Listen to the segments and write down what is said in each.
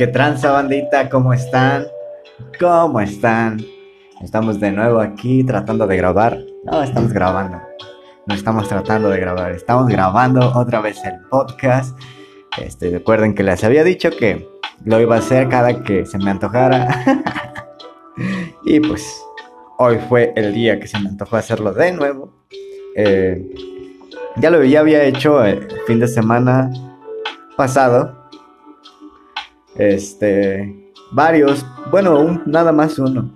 ¿Qué tranza bandita? ¿Cómo están? ¿Cómo están? Estamos de nuevo aquí tratando de grabar. No, estamos grabando. No estamos tratando de grabar. Estamos grabando otra vez el podcast. Este, recuerden que les había dicho que lo iba a hacer cada que se me antojara. y pues hoy fue el día que se me antojó hacerlo de nuevo. Eh, ya lo ya había hecho el fin de semana pasado. Este, varios, bueno, nada más uno.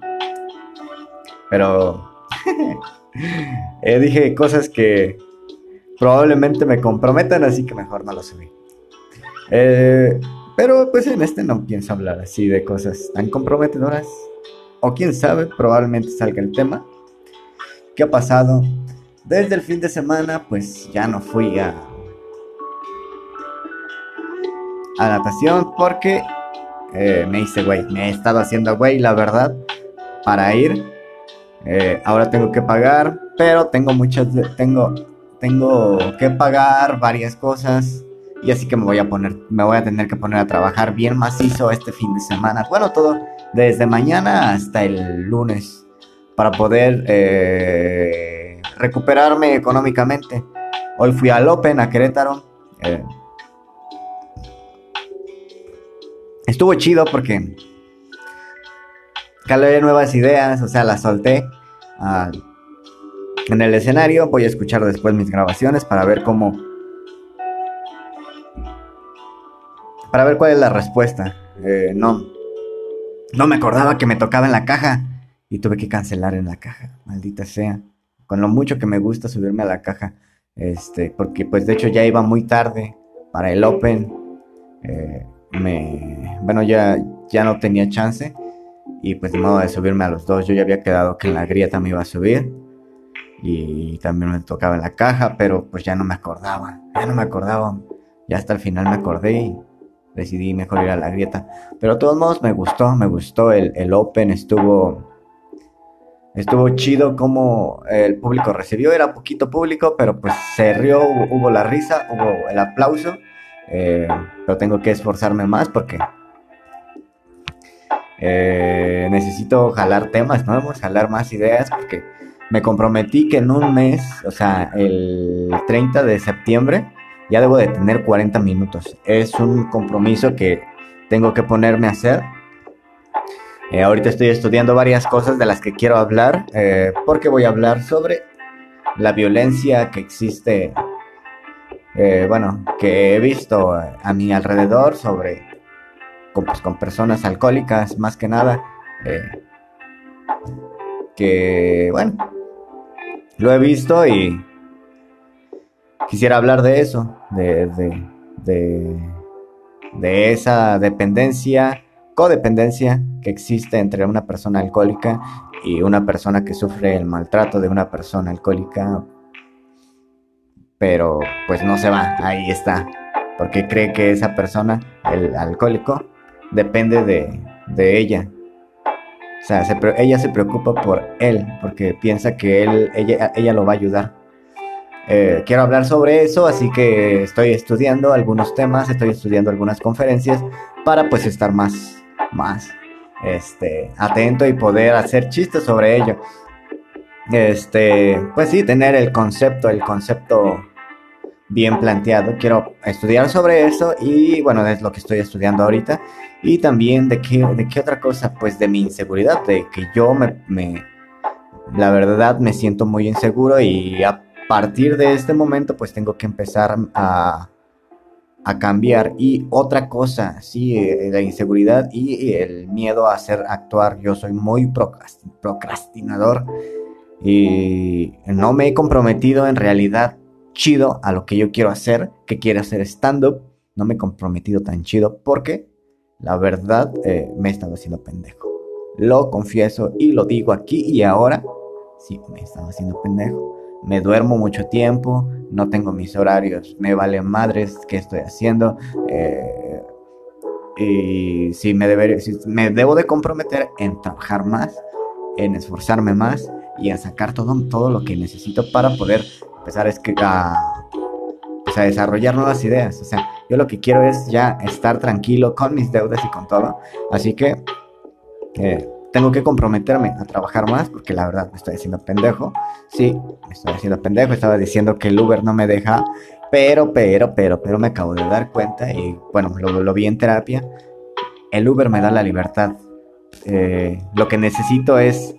Pero eh, dije cosas que probablemente me comprometan, así que mejor no lo subí. Eh, pero pues en este no pienso hablar así de cosas tan comprometedoras. O quién sabe, probablemente salga el tema. ¿Qué ha pasado? Desde el fin de semana, pues ya no fui a, a natación porque eh, me hice güey. Me he estado haciendo güey, la verdad, para ir. Eh, ahora tengo que pagar, pero tengo muchas, tengo, tengo que pagar varias cosas y así que me voy a poner, me voy a tener que poner a trabajar bien macizo este fin de semana. Bueno, todo desde mañana hasta el lunes para poder eh, recuperarme económicamente. Hoy fui al Open a Querétaro. Estuvo chido porque calé nuevas ideas, o sea, las solté ah, en el escenario. Voy a escuchar después mis grabaciones para ver cómo para ver cuál es la respuesta. Eh, no, no me acordaba que me tocaba en la caja y tuve que cancelar en la caja, maldita sea. Con lo mucho que me gusta subirme a la caja, este, porque pues de hecho ya iba muy tarde para el Open. Eh, me, bueno, ya, ya no tenía chance y pues de modo de subirme a los dos. Yo ya había quedado que en la grieta me iba a subir y también me tocaba en la caja, pero pues ya no me acordaba, ya no me acordaba. Ya hasta el final me acordé y decidí mejor ir a la grieta. Pero de todos modos me gustó, me gustó el, el Open, estuvo... Estuvo chido como el público recibió, era poquito público, pero pues se rió, hubo, la risa, hubo el aplauso, eh, pero tengo que esforzarme más porque eh, necesito jalar temas nuevos, jalar más ideas, porque me comprometí que en un mes, o sea, el 30 de septiembre, ya debo de tener 40 minutos. Es un compromiso que tengo que ponerme a hacer. Eh, ahorita estoy estudiando varias cosas de las que quiero hablar, eh, porque voy a hablar sobre la violencia que existe, eh, bueno, que he visto a mi alrededor sobre, con, pues, con personas alcohólicas más que nada, que, bueno, lo he visto y quisiera hablar de eso, de, de, de, esa dependencia, codependencia que existe entre una persona alcohólica y una persona que sufre el maltrato de una persona alcohólica, pero pues no se va, ahí está, porque cree que esa persona, el alcohólico, depende de, de ella. O sea, ella se preocupa por él, porque piensa que él, ella, ella lo va a ayudar eh, quiero hablar sobre eso, así que estoy estudiando algunos temas, estoy estudiando algunas conferencias para pues estar más, más este, atento y poder hacer chistes sobre ello. Este, pues sí, tener el concepto, el concepto bien planteado. Quiero estudiar sobre eso y bueno, es lo que estoy estudiando ahorita. Y también de qué, de qué otra cosa, pues de mi inseguridad, de que yo me, me la verdad me siento muy inseguro y partir de este momento pues tengo que empezar a, a cambiar. Y otra cosa, sí, eh, la inseguridad y el miedo a hacer actuar. Yo soy muy procrastinador y no me he comprometido en realidad chido a lo que yo quiero hacer, que quiero hacer stand-up. No me he comprometido tan chido porque la verdad eh, me he estado haciendo pendejo. Lo confieso y lo digo aquí y ahora. Sí, me he estado haciendo pendejo me duermo mucho tiempo, no tengo mis horarios, me vale madres qué estoy haciendo. Eh, y si me, me debo de comprometer en trabajar más, en esforzarme más y a sacar todo, todo lo que necesito para poder empezar a, a, pues a desarrollar nuevas ideas. O sea, Yo lo que quiero es ya estar tranquilo con mis deudas y con todo. Así que eh, tengo que comprometerme a trabajar más porque la verdad me estoy haciendo pendejo. Sí, me estoy haciendo pendejo. Estaba diciendo que el Uber no me deja. Pero, pero, pero, pero me acabo de dar cuenta y bueno, lo, vi en terapia. El Uber me da la libertad. Eh, lo que necesito es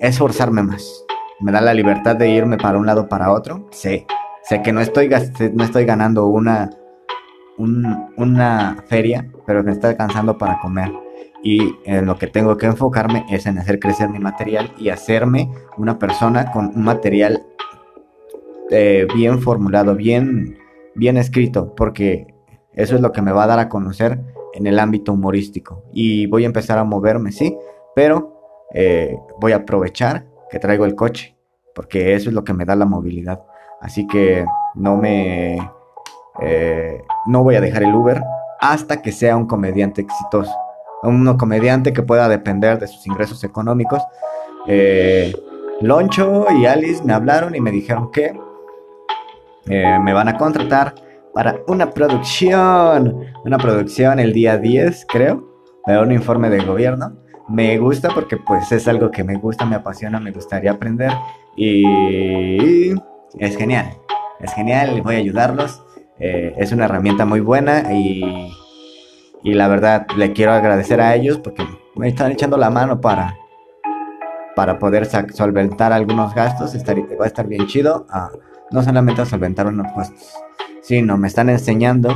esforzarme más. Me da la libertad de irme para un lado para otro. Sé, sé que no estoy, no estoy ganando una, una feria, pero me está alcanzando para comer y en lo que tengo que enfocarme es en hacer crecer mi material y hacerme una persona con un material eh, bien formulado, bien, bien escrito, porque eso es lo que me va a dar a conocer en el ámbito humorístico. Y voy a empezar a moverme, sí, pero eh, voy a aprovechar que traigo el coche, porque eso es lo que me da la movilidad. Así que no me... Eh, no voy a dejar el Uber hasta que sea un comediante exitoso un comediante que pueda depender de sus ingresos económicos. Eh, Loncho y Alice me hablaron y me dijeron que eh, me van a contratar para una producción, una producción el día 10 creo, de un informe de gobierno. Me gusta porque pues es algo que me gusta, me apasiona, me gustaría aprender y es genial, es genial, voy a ayudarlos. Eh, es una herramienta muy buena y y la verdad, le quiero agradecer a ellos porque me están echando la mano para, para poder solventar algunos gastos. va a estar bien chido. Ah, no solamente a solventar unos gastos, sino me están enseñando.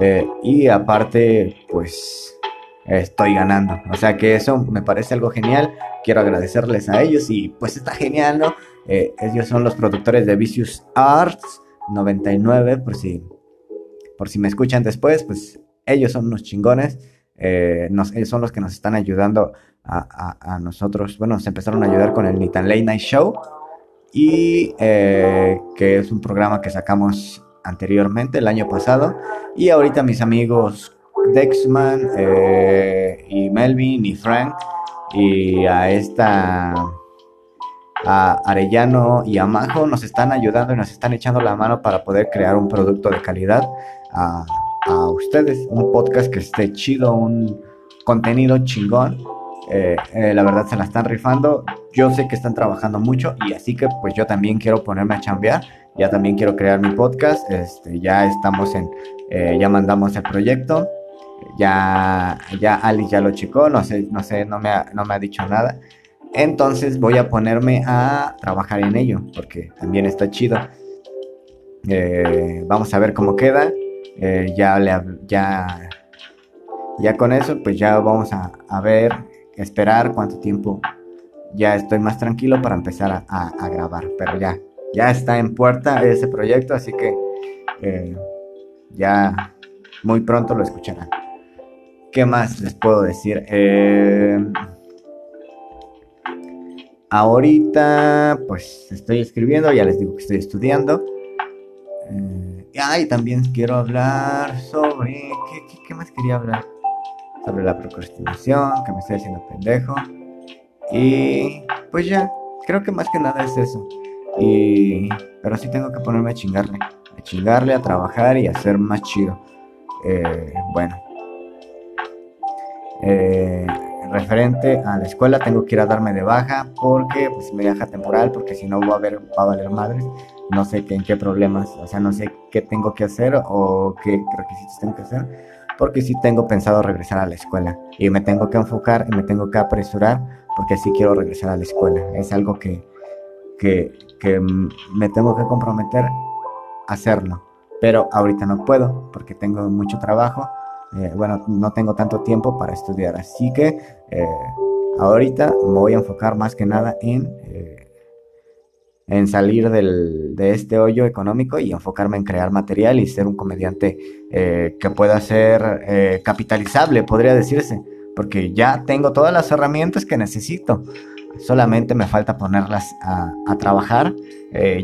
Eh, y aparte, pues estoy ganando. O sea que eso me parece algo genial. Quiero agradecerles a ellos y pues está genial, ¿no? Eh, ellos son los productores de Vicious Arts 99, por si, por si me escuchan después, pues ellos son unos chingones, eh, nos, ellos son los que nos están ayudando a, nosotros. Bueno, se empezaron a ayudar con el Nitan Late Night Show y eh, que es un programa que sacamos anteriormente el año pasado y ahorita mis amigos Dexman eh, y Melvin y Frank y a esta a Arellano y a Majo nos están ayudando y nos están echando la mano para poder crear un producto de calidad a ustedes. Un podcast que esté chido, un contenido chingón. Eh, eh, la verdad se la están rifando. Yo sé que están trabajando mucho y así que pues yo también quiero ponerme a chambear. Ya también quiero crear mi podcast. Este, ya estamos en, ya mandamos el proyecto. Ya, ya Alice ya lo chicó, no sé, no sé, no me ha, no me ha dicho nada. Entonces voy a ponerme a trabajar en ello porque también está chido. vamos a ver cómo queda. Eh, ya, le, ya, ya con eso, pues ya vamos a, a, ver, esperar cuánto tiempo ya estoy más tranquilo para empezar a, grabar. Pero ya, ya está en puerta ese proyecto, así que eh, ya muy pronto lo escucharán. ¿Qué más les puedo decir? Eh, ahorita, pues estoy escribiendo, ya les digo que estoy estudiando. Ay, también quiero hablar sobre. ¿qué, más quería hablar? Sobre la procrastinación, que me estoy haciendo pendejo. Y pues ya, creo que más que nada es eso. Y. Pero sí tengo que ponerme a chingarle. A chingarle, a trabajar y a ser más chido. Eh, bueno. Eh, referente a la escuela tengo que ir a darme de baja porque pues me deja temporal porque si no va a, haber, va a valer madres. No sé qué, en qué problemas o sea no sé qué tengo que hacer o qué requisitos tengo que hacer porque sí tengo pensado regresar a la escuela. Y me tengo que enfocar y me tengo que apresurar porque sí quiero regresar a la escuela. Es algo que que, que me tengo que comprometer a hacerlo pero ahorita no puedo porque tengo mucho trabajo eh, bueno, no tengo tanto tiempo para estudiar, así que eh, ahorita me voy a enfocar más que nada en, eh, en salir del, de este hoyo económico y enfocarme en crear material y ser un comediante que pueda ser capitalizable, podría decirse, porque ya tengo todas las herramientas que necesito. Solamente me falta ponerlas a, a trabajar.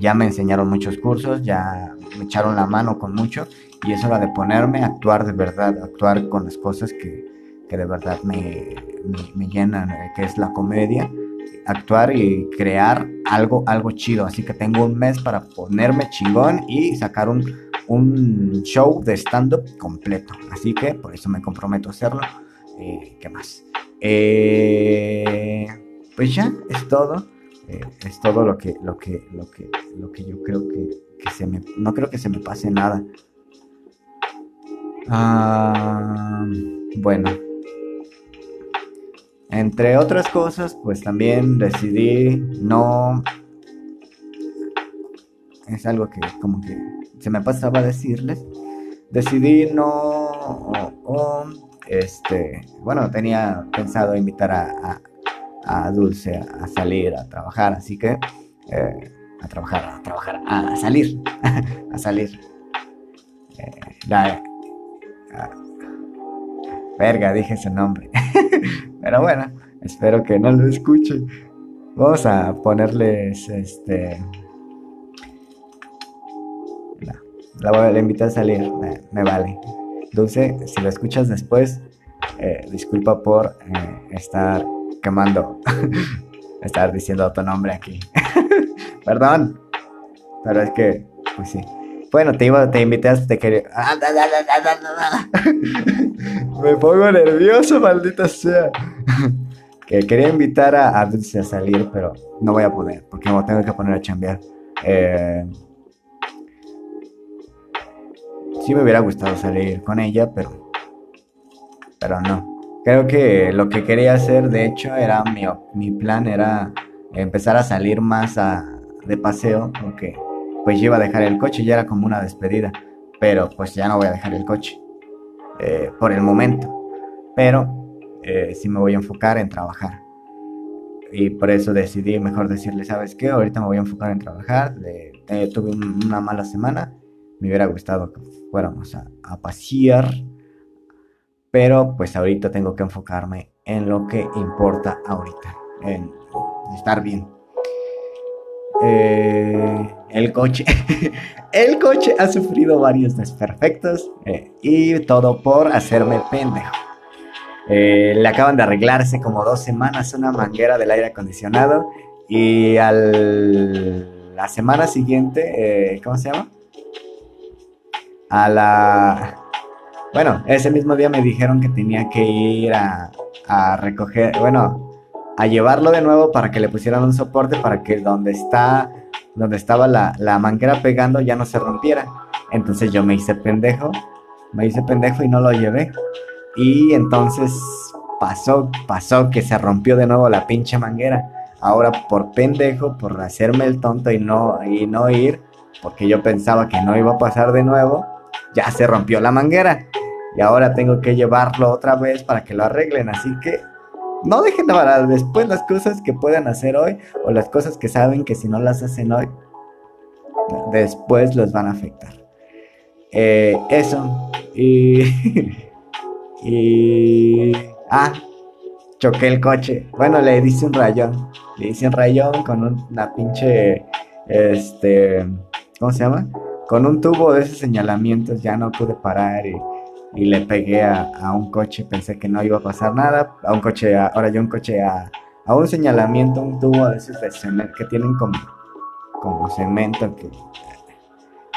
ya me enseñaron muchos cursos, ya me echaron la mano con mucho y es hora de ponerme a actuar de verdad, actuar con las cosas que, que de verdad me, me, llenan, eh, que es la comedia, actuar y crear algo, algo chido. Así que tengo un mes para ponerme chingón y sacar un un show de stand-up completo. Así que por eso me comprometo a hacerlo. Eh, ¿Qué más? Eh, pues ya, es todo. Eh, es todo lo que, lo que, lo que, lo que yo creo que, que se me. No creo que se me pase nada. Ah, bueno. Entre otras cosas, pues también decidí no... Es algo que como que se me pasaba a decirles. Decidí no... este, bueno, tenía pensado invitar a, Dulce a, salir, a trabajar, así que... Eh, a trabajar, a trabajar, a salir, a salir. Eh, Verga, dije su nombre. Pero bueno, espero que no lo escuchen. Vamos a ponerles este. La, voy a invitar a salir, me, vale. Dulce, si lo escuchas después, eh, disculpa por eh, estar quemando, estar diciendo tu nombre aquí. Perdón, pero es que, pues sí. Bueno, te iba, te invitaste, te quería. Me pongo nervioso, maldita sea. que quería invitar a, a a salir, pero no voy a poder, porque me tengo que poner a chambear. Eh, sí me hubiera gustado salir con ella, pero. Pero no. Creo que lo que quería hacer, de hecho, era mi, mi plan era empezar a salir más de paseo, porque pues yo iba a dejar el coche, ya era como una despedida, pero pues ya no voy a dejar el coche eh, por el momento, pero eh, sí me voy a enfocar en trabajar. Y por eso decidí mejor decirle, ¿sabes qué? Ahorita me voy a enfocar en trabajar. Eh, tuve una mala semana. Me hubiera gustado que fuéramos a, a pasear. Pero pues ahorita tengo que enfocarme en lo que importa ahorita. En estar bien. Eh, el coche. el coche ha sufrido varios desperfectos eh, y todo por hacerme pendejo. Eh, le acaban de arreglarse como dos semanas una manguera del aire acondicionado y al la semana siguiente, ¿cómo se llama? A la... Bueno, ese mismo día me dijeron que tenía que ir a, a recoger, bueno, a llevarlo de nuevo para que le pusieran un soporte para que donde está donde estaba la, la manguera pegando ya no se rompiera. Entonces yo me hice pendejo, me hice pendejo y no lo llevé. Y entonces pasó, pasó que se rompió de nuevo la pinche manguera. Ahora por pendejo, por hacerme el tonto y no, y no ir, porque yo pensaba que no iba a pasar de nuevo, ya se rompió la manguera. Y ahora tengo que llevarlo otra vez para que lo arreglen. Así que no dejen para después las cosas que puedan hacer hoy o las cosas que saben que si no las hacen hoy, después los van a afectar. Eh, eso. Y. y. Ah, choqué el coche. Bueno, le hice un rayón. Le hice un rayón con una pinche. Este. ¿Cómo se llama? Con un tubo de esos señalamientos ya no pude parar y y le pegué a, un coche, pensé que no iba a pasar nada, a un coche, ahora yo un coche a, un señalamiento, un tubo de esos de cemento, que tienen como, como cemento, que,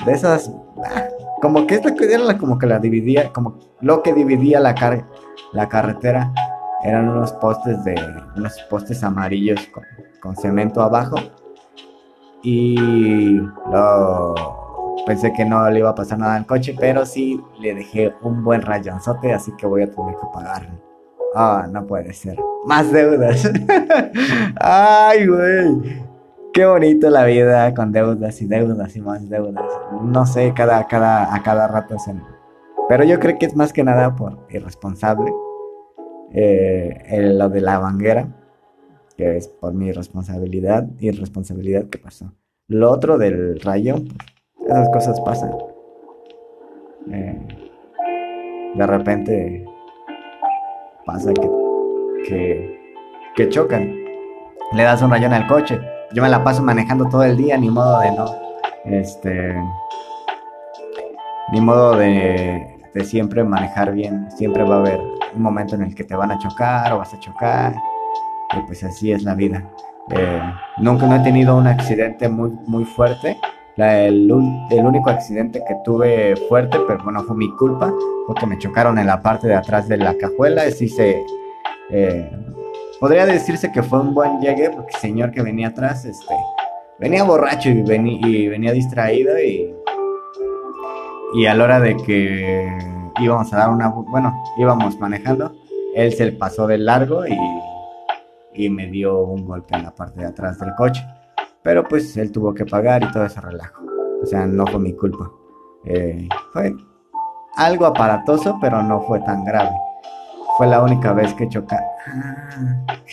de esas, ah, como que esta era como que la dividía, como lo que dividía la, car la carretera, eran unos postes de, unos postes amarillos con, con cemento abajo, y lo Pensé que no le iba a pasar nada al coche, pero sí le dejé un buen rayonzote, así que voy a tener que pagarlo. Ah, no puede ser. Más deudas. Ay, güey. Qué bonito la vida con deudas y deudas y más deudas. No sé, cada, cada, a cada rato se... Pero yo creo que es más que nada por irresponsable. Eh, lo de la banguera, que es por mi responsabilidad, irresponsabilidad que pasó. Lo otro del rayo, esas cosas pasan. Eh, de repente pasa que, que, chocan. Le das un rayón al coche. Yo me la paso manejando todo el día, ni modo de no. Este. Ni modo de, de siempre manejar bien. Siempre va a haber un momento en el que te van a chocar o vas a chocar. Y pues así es la vida. Eh, nunca no he tenido un accidente muy, muy fuerte el, único accidente que tuve fuerte, pero bueno, fue mi culpa, fue que me chocaron en la parte de atrás de la cajuela. Sí se. Eh, podría decirse que fue un buen llegue, porque el señor que venía atrás, este. Venía borracho y, y venía distraído y. Y a la hora de que íbamos a dar una. Bueno, íbamos manejando, él se pasó de largo y. Y me dio un golpe en la parte de atrás del coche. Pero pues él tuvo que pagar y todo ese relajo. O sea, no fue mi culpa. Eh, fue algo aparatoso, pero no fue tan grave. Fue la única vez que choqué.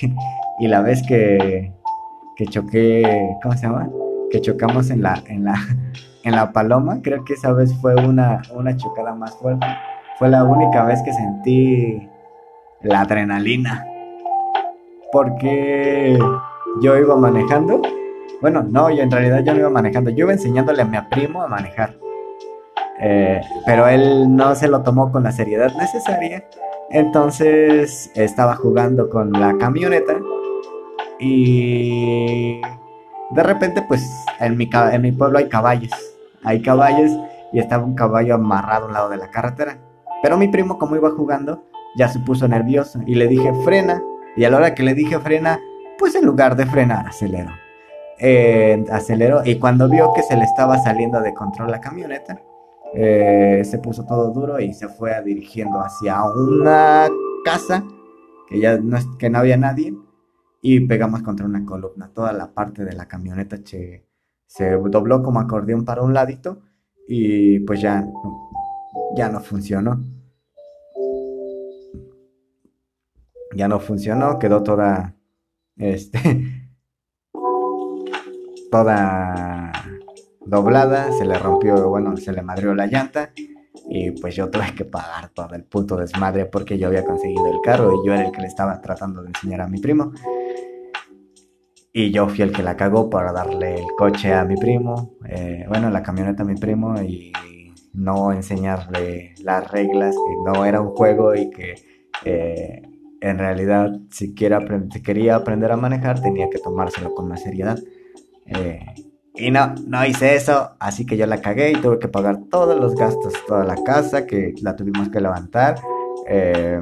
y la vez que, que choqué, ¿cómo se llama? Que chocamos en la, en la, en la paloma. Creo que esa vez fue una, una chocada más fuerte. Fue la única vez que sentí la adrenalina. Porque yo iba manejando bueno, no, yo en realidad yo no iba manejando. Yo iba enseñándole a mi primo a manejar. Eh, pero él no se lo tomó con la seriedad necesaria. Entonces estaba jugando con la camioneta. Y de repente, pues en mi, en mi pueblo hay caballos. Hay caballos y estaba un caballo amarrado a un lado de la carretera. Pero mi primo, como iba jugando, ya se puso nervioso y le dije frena. Y a la hora que le dije frena, pues en lugar de frenar, aceleró eh, aceleró y cuando vio que se le estaba saliendo de control la camioneta, eh, se puso todo duro y se fue dirigiendo hacia una casa que ya no, que no había nadie y pegamos contra una columna. Toda la parte de la camioneta se dobló como acordeón para un ladito y pues ya, ya no funcionó. Ya no funcionó, quedó toda este toda doblada, se le rompió, bueno, se le madrió la llanta y pues yo tuve que pagar todo el puto desmadre porque yo había conseguido el carro y yo era el que le estaba tratando de enseñar a mi primo. Y yo fui el que la cagó para darle el coche a mi primo, eh, bueno, la camioneta a mi primo y no enseñarle las reglas, que no era un juego y que eh, en realidad si, si quería aprender a manejar tenía que tomárselo con más seriedad. Eh, y no, no hice eso, así que yo la cagué y tuve que pagar todos los gastos, toda la casa que la tuvimos que levantar, eh,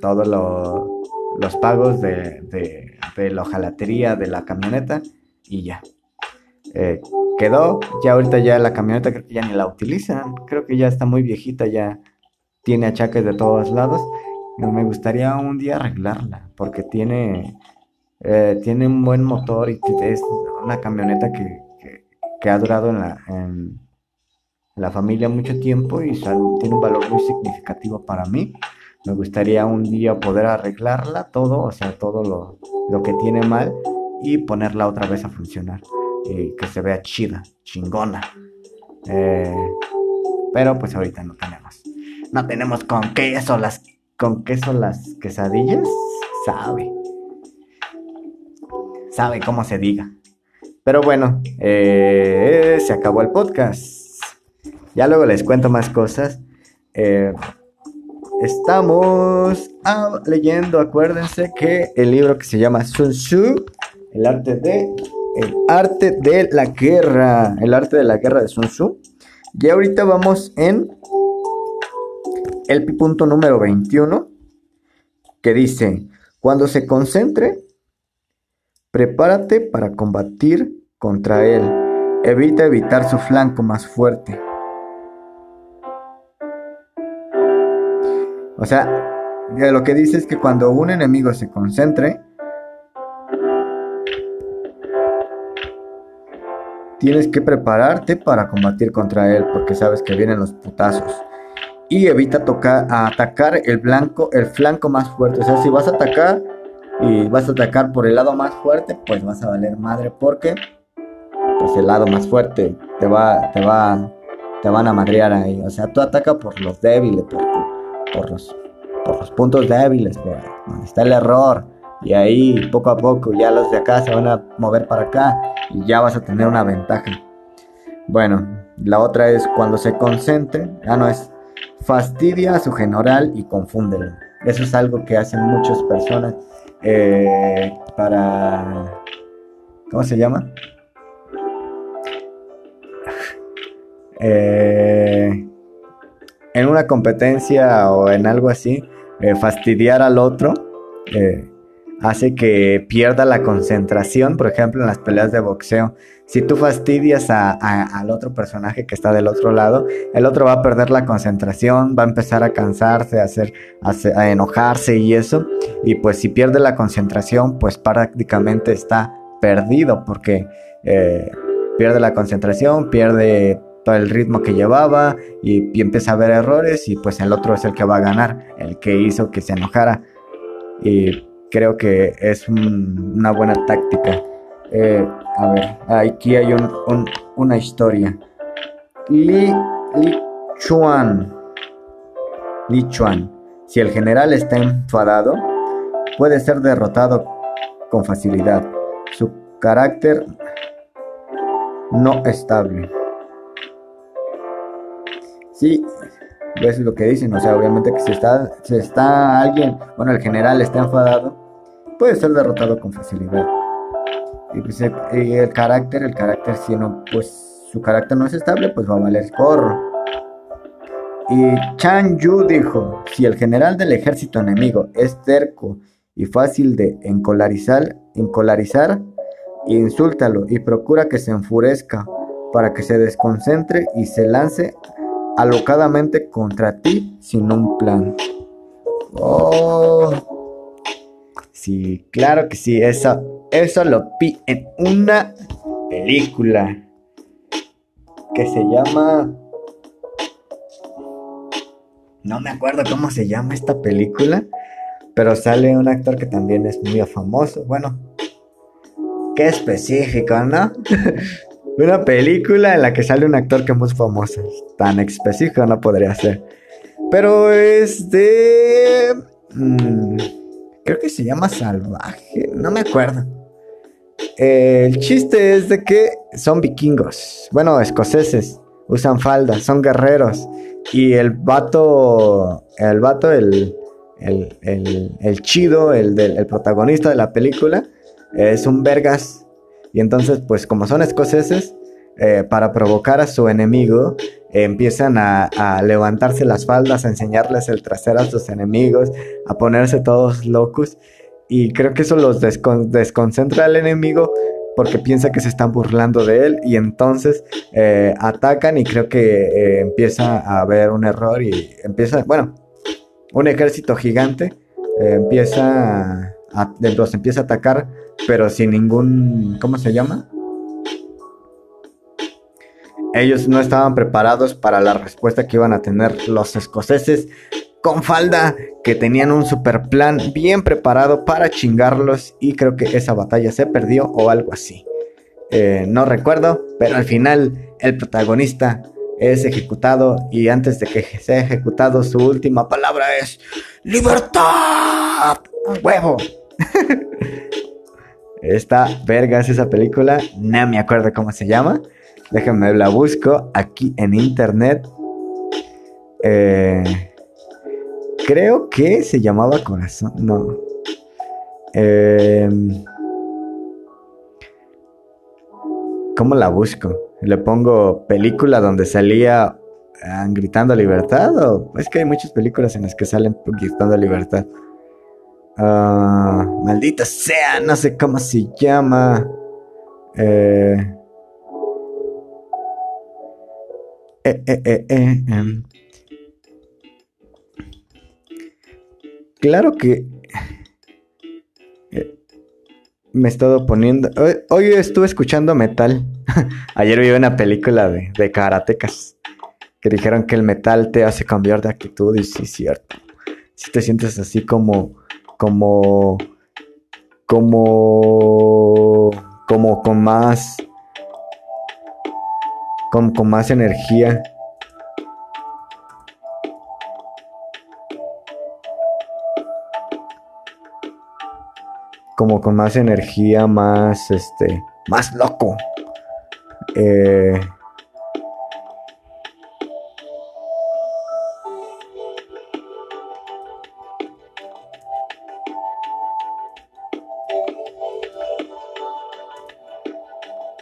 todos los pagos de, de, la ojalatería de la camioneta y ya. Eh, quedó, ya ahorita ya la camioneta creo que ya ni la utilizan, creo que ya está muy viejita, ya tiene achaques de todos lados. Me gustaría un día arreglarla porque tiene eh, tiene un buen motor y es una camioneta que, ha durado en la, en la, familia mucho tiempo y tiene un valor muy significativo para mí. Me gustaría un día poder arreglarla todo, o sea, todo lo, que tiene mal y ponerla otra vez a funcionar. Y que se vea chida, chingona. Eh, pero pues ahorita no tenemos. No tenemos con queso las, con queso las quesadillas, sabe sabe cómo se diga. Pero bueno, eh, se acabó el podcast. Ya luego les cuento más cosas. Eh, estamos ah, leyendo, acuérdense que el libro que se llama Sun Tzu, el arte de el arte de la guerra, el arte de la guerra de Sun Tzu. Y ahorita vamos en el punto número 21 que dice, cuando se concentre Prepárate para combatir contra él. Evita evitar su flanco más fuerte. O sea, lo que dice es que cuando un enemigo se concentre, tienes que prepararte para combatir contra él, porque sabes que vienen los putazos. Y evita tocar, atacar el blanco, el flanco más fuerte. O sea, si vas a atacar, y vas a atacar por el lado más fuerte, pues vas a valer madre porque pues el lado más fuerte te va te va te van a madrear ahí, o sea, tú ataca por los débiles, por, los por los puntos débiles, está el error y ahí poco a poco ya los de acá se van a mover para acá y ya vas a tener una ventaja. Bueno, la otra es cuando se concentre, ya no es fastidia a su general y confúndelo. Eso es algo que hacen muchas personas eh, para... ¿Cómo se llama? Eh, en una competencia o en algo así, eh, fastidiar al otro, eh, hace que pierda la concentración, por ejemplo, en las peleas de boxeo. Si tú fastidias al otro personaje que está del otro lado, el otro va a perder la concentración, va a empezar a cansarse, a, hacer, a enojarse y eso. Y pues si pierde la concentración, pues prácticamente está perdido porque eh, pierde la concentración, pierde todo el ritmo que llevaba y, empieza a ver errores y pues el otro es el que va a ganar, el que hizo que se enojara. Y creo que es una buena táctica. Eh, a ver, aquí hay una historia. Li, Chuan. Li Chuan. Si el general está enfadado, puede ser derrotado con facilidad. Su carácter no estable. Sí, es lo que dicen, o sea, obviamente que si está, si está alguien, bueno, el general está enfadado, puede ser derrotado con facilidad. Y, pues, el carácter, el carácter, si no, pues su carácter no es estable, pues va a valer corro. Y Chan Yu dijo, si el general del ejército enemigo es terco y fácil de encolarizar, encolarizar insúltalo y procura que se enfurezca para que se desconcentre y se lance alocadamente contra ti sin un plan. Oh. Sí, claro que sí, eso, eso lo vi en una película que se llama... No me acuerdo cómo se llama esta película, pero sale un actor que también es muy famoso. Bueno, qué específico, ¿no? Una película en la que sale un actor que es muy famoso. Tan específico no podría ser. Pero es de... Mm, creo que se llama Salvaje. No me acuerdo. el chiste es de que son vikingos. Bueno, escoceses. Usan faldas, son guerreros. Y el vato... El vato, el... El, el, chido, el, el protagonista de la película, es un vergas y entonces, pues como son escoceses, eh, para provocar a su enemigo, empiezan a, levantarse las faldas, a enseñarles el trasero a sus enemigos, a ponerse todos locos. Y creo que eso los desconcentra al enemigo porque piensa que se están burlando de él y entonces eh, atacan y creo que eh, empieza a haber un error y empieza, bueno, un ejército gigante empieza a, los empieza a atacar pero sin ningún, ¿cómo se llama? Ellos no estaban preparados para la respuesta que iban a tener los escoceses con falda, que tenían un super plan bien preparado para chingarlos y creo que esa batalla se perdió o algo así. Eh, no recuerdo, pero al final el protagonista es ejecutado y antes de que sea ejecutado su última palabra es libertad. Huevo. Esta verga es esa película, no me acuerdo cómo se llama. Déjenme la busco aquí en internet. Eh, creo que se llamaba Corazón. No. Eh, ¿Cómo la busco? Le pongo película donde salía ah, gritando libertad o es que hay muchas películas en las que salen gritando libertad. Ah, maldita sea, no sé cómo se llama. Eh, eh, eh, em. Claro que me he estado poniendo. Hoy, estuve escuchando metal. Ayer vi una película de, de karatecas que dijeron que el metal te hace cambiar de actitud y sí, es cierto. Si te sientes así como como, como, como con más, con, con más energía. Como con más energía, más, este, más loco. Eh,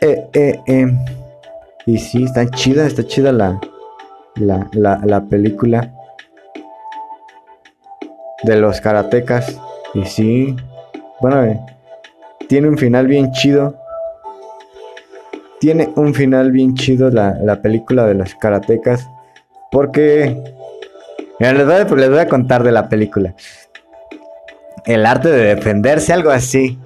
Eh, eh, eh. Y sí, está chida, está chida la, la, la, película de los karatecas. Y sí, bueno, eh, tiene un final bien chido. Tiene un final bien chido la, la película de los karatecas. Porque... Les voy, les voy a contar de la película. El arte de defenderse, algo así.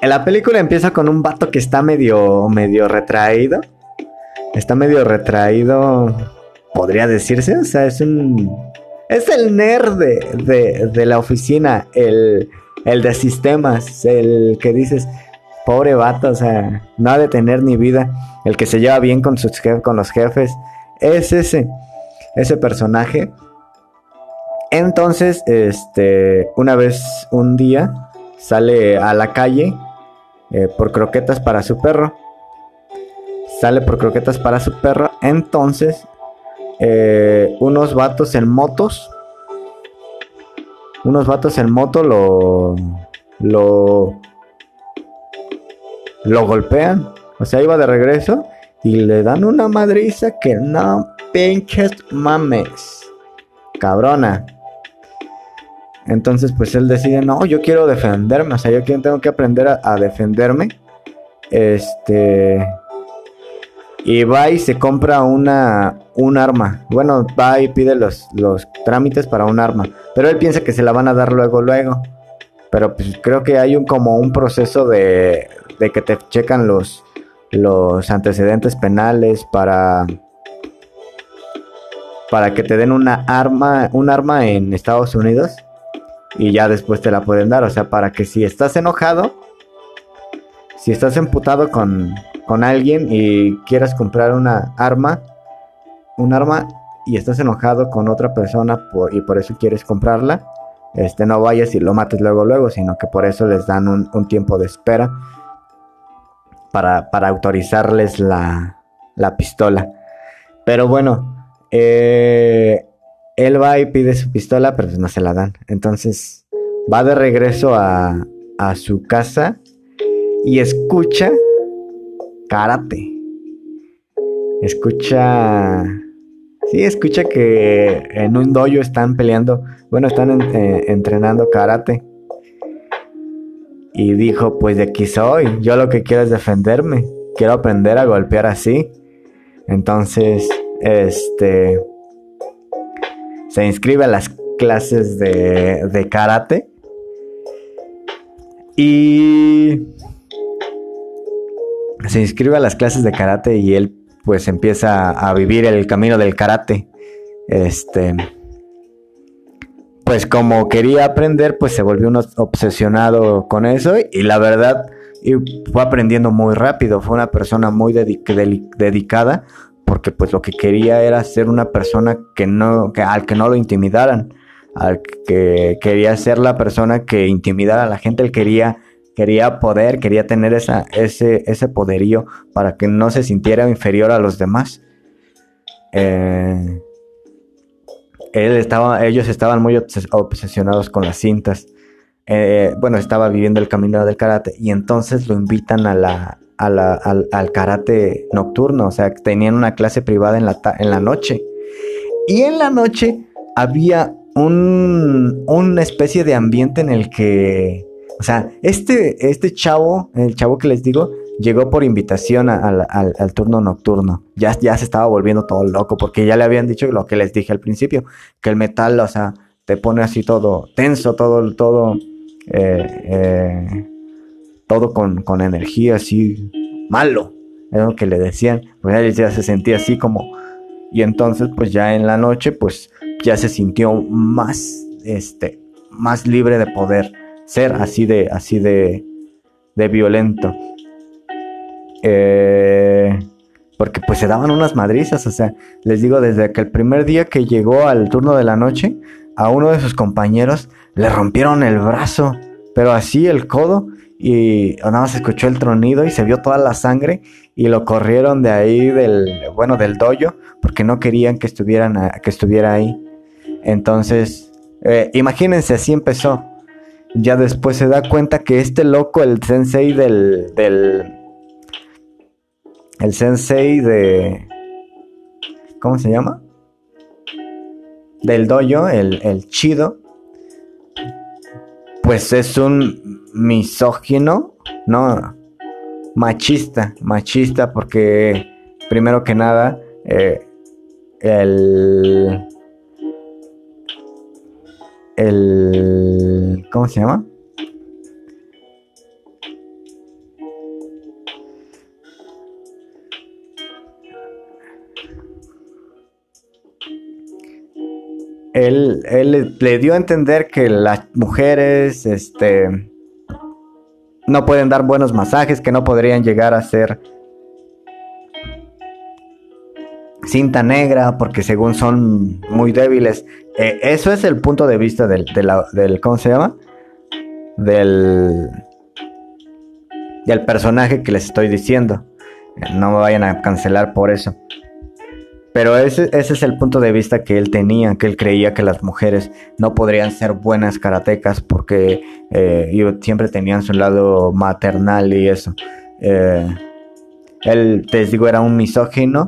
En la película empieza con un vato que está medio, medio retraído está medio retraído, podría decirse. O sea, es un. Es el nerd de, la oficina, el, el de sistemas, el que dices, pobre vato, o sea, no ha de tener ni vida. El que se lleva bien con, sus con los jefes. Es ese, ese personaje. Entonces, este, una vez, un día, sale a la calle eh, por croquetas para su perro sale por croquetas para su perro. Entonces, eh, unos vatos en motos, unos vatos en moto lo, lo, lo golpean. O sea, iba de regreso y le dan una madriza que no pinches mames. Cabrona. Entonces, pues él decide, no, yo quiero defenderme. O sea, yo tengo que aprender a, a defenderme. Este y va y se compra una, un arma. Bueno, va y pide los, los trámites para un arma. Pero él piensa que se la van a dar luego, luego. Pero pues creo que hay un como un proceso de, de que te checan los, los antecedentes penales para para que te den una arma, un arma en Estados Unidos y ya después te la pueden dar, o sea, para que si estás enojado, si estás emputado con, con alguien y quieras comprar una arma, un arma y estás enojado con otra persona y por eso quieres comprarla, este, no vayas y lo mates luego luego, sino que por eso les dan un, tiempo de espera para, autorizarles la, la, pistola. Pero bueno, eh, él va y pide su pistola, pero no se la dan. Entonces va de regreso a, a su casa y escucha karate. Escucha. Sí, escucha que en un dojo están peleando. Bueno, están eh, entrenando karate. Y dijo: Pues de aquí soy. Yo lo que quiero es defenderme. Quiero aprender a golpear así. Entonces, este. Se inscribe a las clases de, de karate. Y se inscribe a las clases de karate y él pues empieza a vivir el camino del karate. Este pues como quería aprender, pues se volvió un obsesionado con eso y la verdad fue aprendiendo muy rápido, fue una persona muy dedicada porque pues lo que quería era ser una persona que no que al que no lo intimidaran, al que quería ser la persona que intimidara a la gente, él quería quería poder, quería tener esa, ese, ese poderío para que no se sintiera inferior a los demás. Eh, él estaba, ellos estaban muy obsesionados con las cintas. Eh, bueno, estaba viviendo el camino del karate y entonces lo invitan a la, al, karate nocturno, o sea, tenían una clase privada en la, en la noche. Y en la noche había un, una especie de ambiente en el que o sea, este, este chavo, el chavo que les digo, llegó por invitación al, turno nocturno. Ya, ya se estaba volviendo todo loco porque ya le habían dicho lo que les dije al principio, que el metal, o sea, te pone así todo tenso, todo, todo, eh, eh, todo con, con, energía así malo. Es lo que le decían. Pues él ya se sentía así como... Y entonces, pues ya en la noche, pues ya se sintió más, este, más libre de poder ser así de, así de, de violento. Eh, porque pues se daban unas madrizas, o sea, les digo, desde que el primer día que llegó al turno de la noche, a uno de sus compañeros le rompieron el brazo, pero así el codo, y nada más escuchó el tronido y se vio toda la sangre y lo corrieron de ahí del, bueno, del dojo, porque no querían que, estuvieran, que estuviera ahí. Entonces, eh, imagínense, así empezó ya después se da cuenta que este loco, el sensei del, del, el sensei de... ¿Cómo se llama? Del dojo, el, el chido, pues es un misógino, no, machista, machista porque primero que nada, eh, el, el, ¿cómo se llama? Él, él, le dio a entender que las mujeres, este, no pueden dar buenos masajes, que no podrían llegar a ser cinta negra porque según son muy débiles. Eh, eso es el punto de vista del, del, ¿cómo se llama? Del, personaje que les estoy diciendo. No me vayan a cancelar por eso. Pero ese, ese, es el punto de vista que él tenía, que él creía que las mujeres no podrían ser buenas karatecas porque eh, siempre tenían su lado maternal y eso. Eh, él, te digo, era un misógino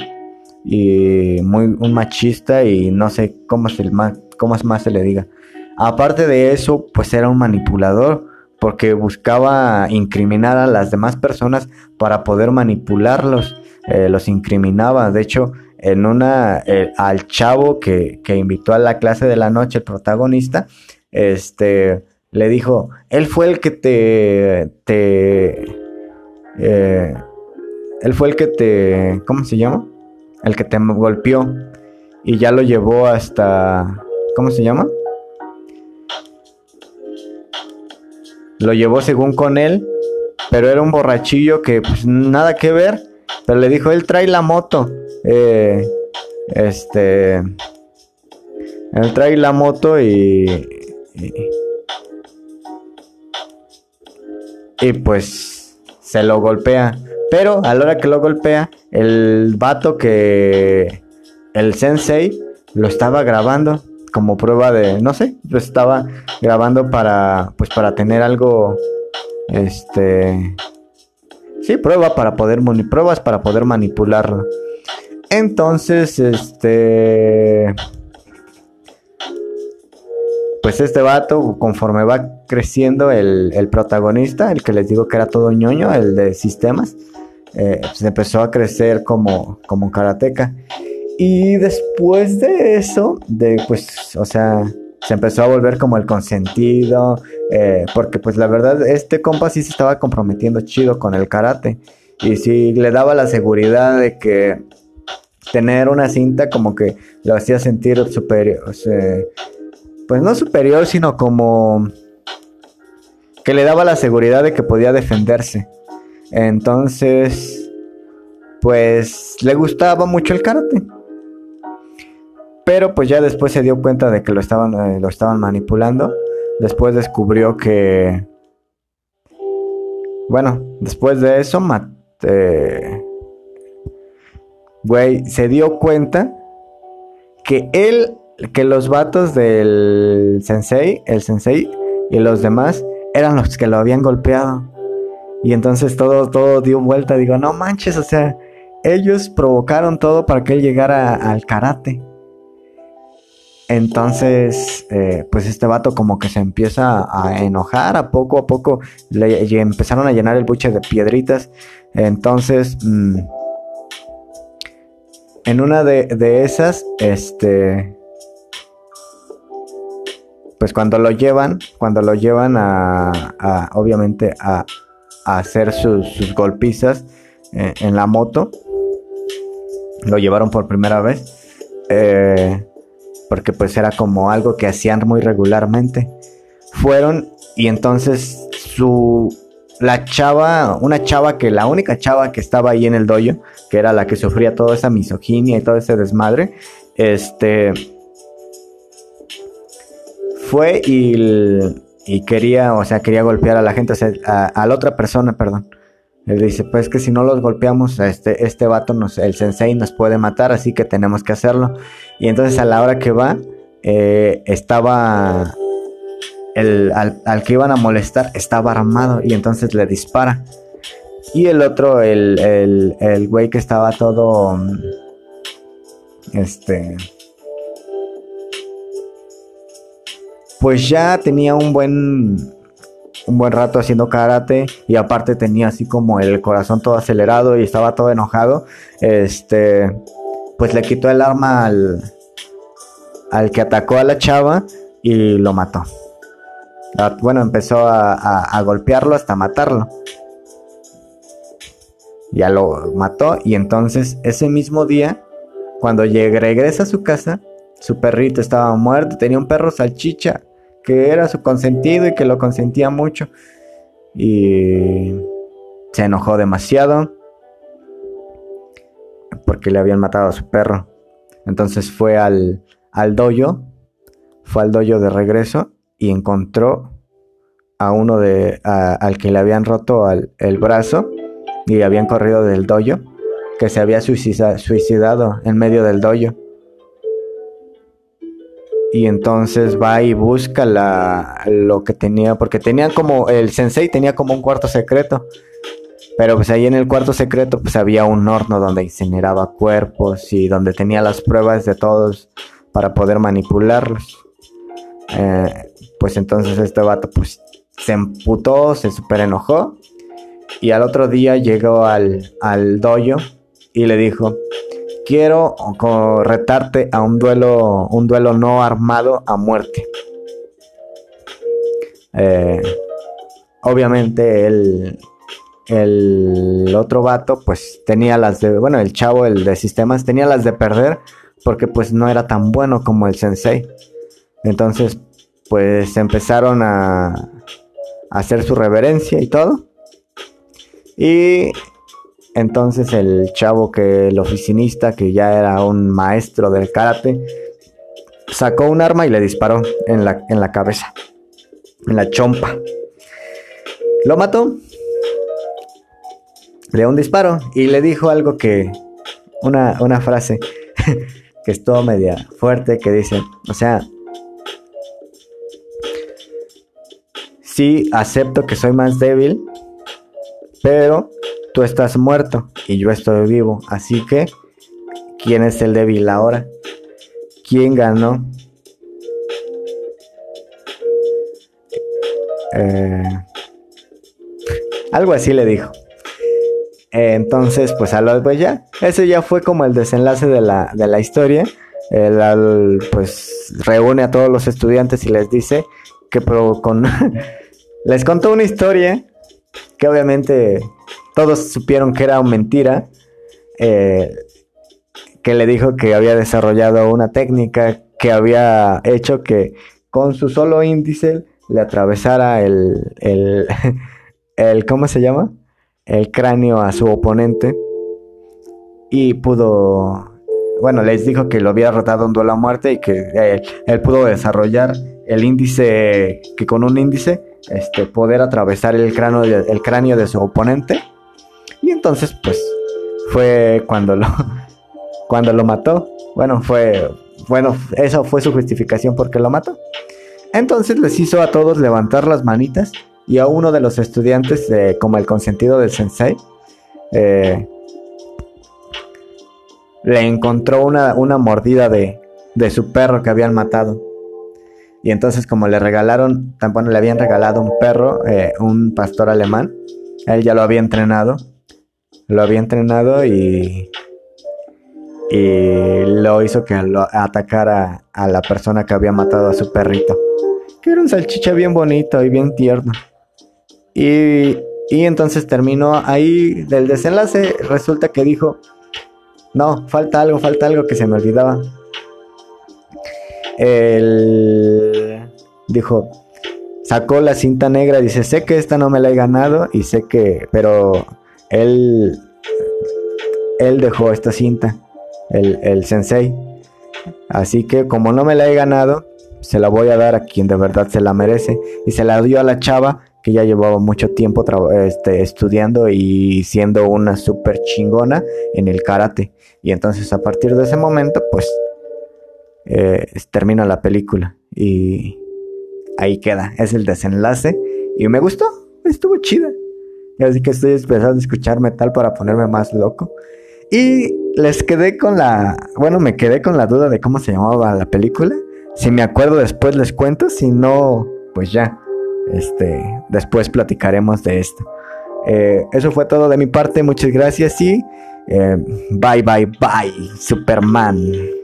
y muy un machista y no sé cómo, se, cómo más se le diga. Aparte de eso, pues era un manipulador porque buscaba incriminar a las demás personas para poder manipularlos, eh, los incriminaba. De hecho, en una eh, al chavo que, invitó a la clase de la noche, el protagonista, este le dijo, él fue el que te, te eh, él fue el que te, ¿cómo se llama? El que te golpeó y ya lo llevó hasta, ¿cómo se llama? Lo llevó según con él, pero era un borrachillo que pues nada que ver, pero le dijo, él trae la moto eh, este, él trae la moto y, y, pues se lo golpea. Pero a la hora que lo golpea, el vato que el sensei lo estaba grabando como prueba de, no sé, lo estaba grabando para, pues para tener algo, este, sí, prueba para poder, pruebas para poder manipularlo. Entonces, este. Pues este vato, conforme va creciendo el, protagonista, el que les digo que era todo ñoño, el de sistemas, eh, pues empezó a crecer como, como karateca. Y después de eso, de pues, o sea, se empezó a volver como el consentido, eh, porque pues la verdad, este compa sí se estaba comprometiendo chido con el karate. Y sí le daba la seguridad de que tener una cinta como que lo hacía sentir superior, pues no superior, sino como que le daba la seguridad de que podía defenderse. Entonces, pues le gustaba mucho el karate. Pero pues ya después se dio cuenta de que lo estaban, eh, lo estaban manipulando. Después descubrió que... Bueno, después de eso, eh, güey, se dio cuenta que él, que los vatos del sensei, el sensei y los demás eran los que lo habían golpeado. Y entonces todo, todo dio vuelta. Digo, no manches, o sea, ellos provocaron todo para que él llegara al karate. Entonces, eh, pues este vato como que se empieza a enojar, a poco a poco le, empezaron a llenar el buche de piedritas. Entonces, mm, en una de, esas, este, pues cuando lo llevan, cuando lo llevan a, obviamente, a, hacer sus, golpizas eh, en la moto, lo llevaron por primera vez, eh, porque pues era como algo que hacían muy regularmente. Fueron y entonces su la chava, una chava que la única chava que estaba ahí en el dojo, que era la que sufría toda esa misoginia y todo ese desmadre, este fue y, quería, o sea, quería golpear a la gente, o sea, a, la otra persona, perdón. Él dice, pues que si no los golpeamos, este, este vato, nos, el sensei nos puede matar, así que tenemos que hacerlo. Y entonces a la hora que va, eh, estaba al, que iban a molestar estaba armado y entonces le dispara. Y el otro, el, el, el güey que estaba todo... Este... Pues ya tenía un buen un buen rato haciendo karate y aparte tenía así como el corazón todo acelerado y estaba todo enojado, este, pues le quitó el arma al, al que atacó a la chava y lo mató. Ah, bueno, empezó a, golpearlo hasta matarlo. Ya lo mató y entonces ese mismo día, cuando regresa a su casa, su perrito estaba muerto, tenía un perro salchicha que era su consentido y que lo consentía mucho. Y se enojó demasiado porque le habían matado a su perro. Entonces fue al, al dojo, fue al dojo de regreso y encontró a uno de al que le habían roto el brazo y habían corrido del dojo, que se había suicidado en medio del dojo y entonces va y busca la, lo que tenía, porque tenían como, el sensei tenía como un cuarto secreto, pero pues ahí en el cuarto secreto pues había un horno donde incineraba cuerpos y donde tenía las pruebas de todos para poder manipularlos. Eh, pues entonces este vato pues se emputó, se super enojó y al otro día llegó al, al dojo y le dijo, quiero retarte a un duelo, un duelo no armado a muerte. Eh, obviamente el, el otro vato pues tenía las de, bueno, el chavo, el de sistemas, tenía las de perder porque pues no era tan bueno como el sensei. Entonces pues empezaron a, a hacer su reverencia y todo. Y entonces el chavo que el oficinista, que ya era un maestro del karate, sacó un arma y le disparó en la, en la cabeza, en la chompa. Lo mató. Dio un disparo y le dijo algo que, una, una frase que estuvo media fuerte, que dice, o sea, sí acepto que soy más débil, pero Tú estás muerto y yo estoy vivo. Así que, ¿quién es el débil ahora? ¿Quién ganó? Eh, algo así le dijo. entonces, pues a lo pues ya, ese ya fue como el desenlace de la, de la historia. El, pues reúne a todos los estudiantes y les dice que con les contó una historia que obviamente todos supieron que era mentira, eh, que le dijo que había desarrollado una técnica que había hecho que con su solo índice le atravesara el, el, el ¿cómo se llama? El cráneo a su oponente y pudo, bueno, les dijo que lo había rotado un duelo a muerte y que él pudo desarrollar el índice, que con un índice, este, poder atravesar el cráneo, el cráneo de su oponente y entonces, pues, fue cuando lo, cuando lo mató. Bueno, fue, bueno, eso fue su justificación porque lo mató. Entonces les hizo a todos levantar las manitas y a uno de los estudiantes, como el consentido del sensei, eh, le encontró una, una mordida de, de, su perro que habían matado. Y entonces como le regalaron, tampoco le habían regalado un perro, eh, un pastor alemán, él ya lo había entrenado lo había entrenado y, y lo hizo que lo atacara a la persona que había matado a su perrito. Que era un salchicha bien bonito y bien tierno. Y, y entonces terminó ahí del desenlace. Resulta que dijo, no, falta algo, falta algo que se me olvidaba. Él dijo, sacó la cinta negra, dice, sé que esta no me la he ganado y sé que, pero él, él dejó esta cinta, el, el sensei. Así que como no me la he ganado, se la voy a dar a quien de verdad se la merece. Y se la dio a la chava que ya llevaba mucho tiempo este, estudiando y siendo una súper chingona en el karate. Y entonces a partir de ese momento, pues eh, termina la película. Y ahí queda, es el desenlace. Y me gustó, estuvo chida. Así que estoy empezando a escuchar metal para ponerme más loco. Y les quedé con la. Bueno, me quedé con la duda de cómo se llamaba la película. Si me acuerdo después les cuento. Si no, pues ya. Este. Después platicaremos de esto. Eh, eso fue todo de mi parte. Muchas gracias y. Eh, bye, bye, bye, Superman.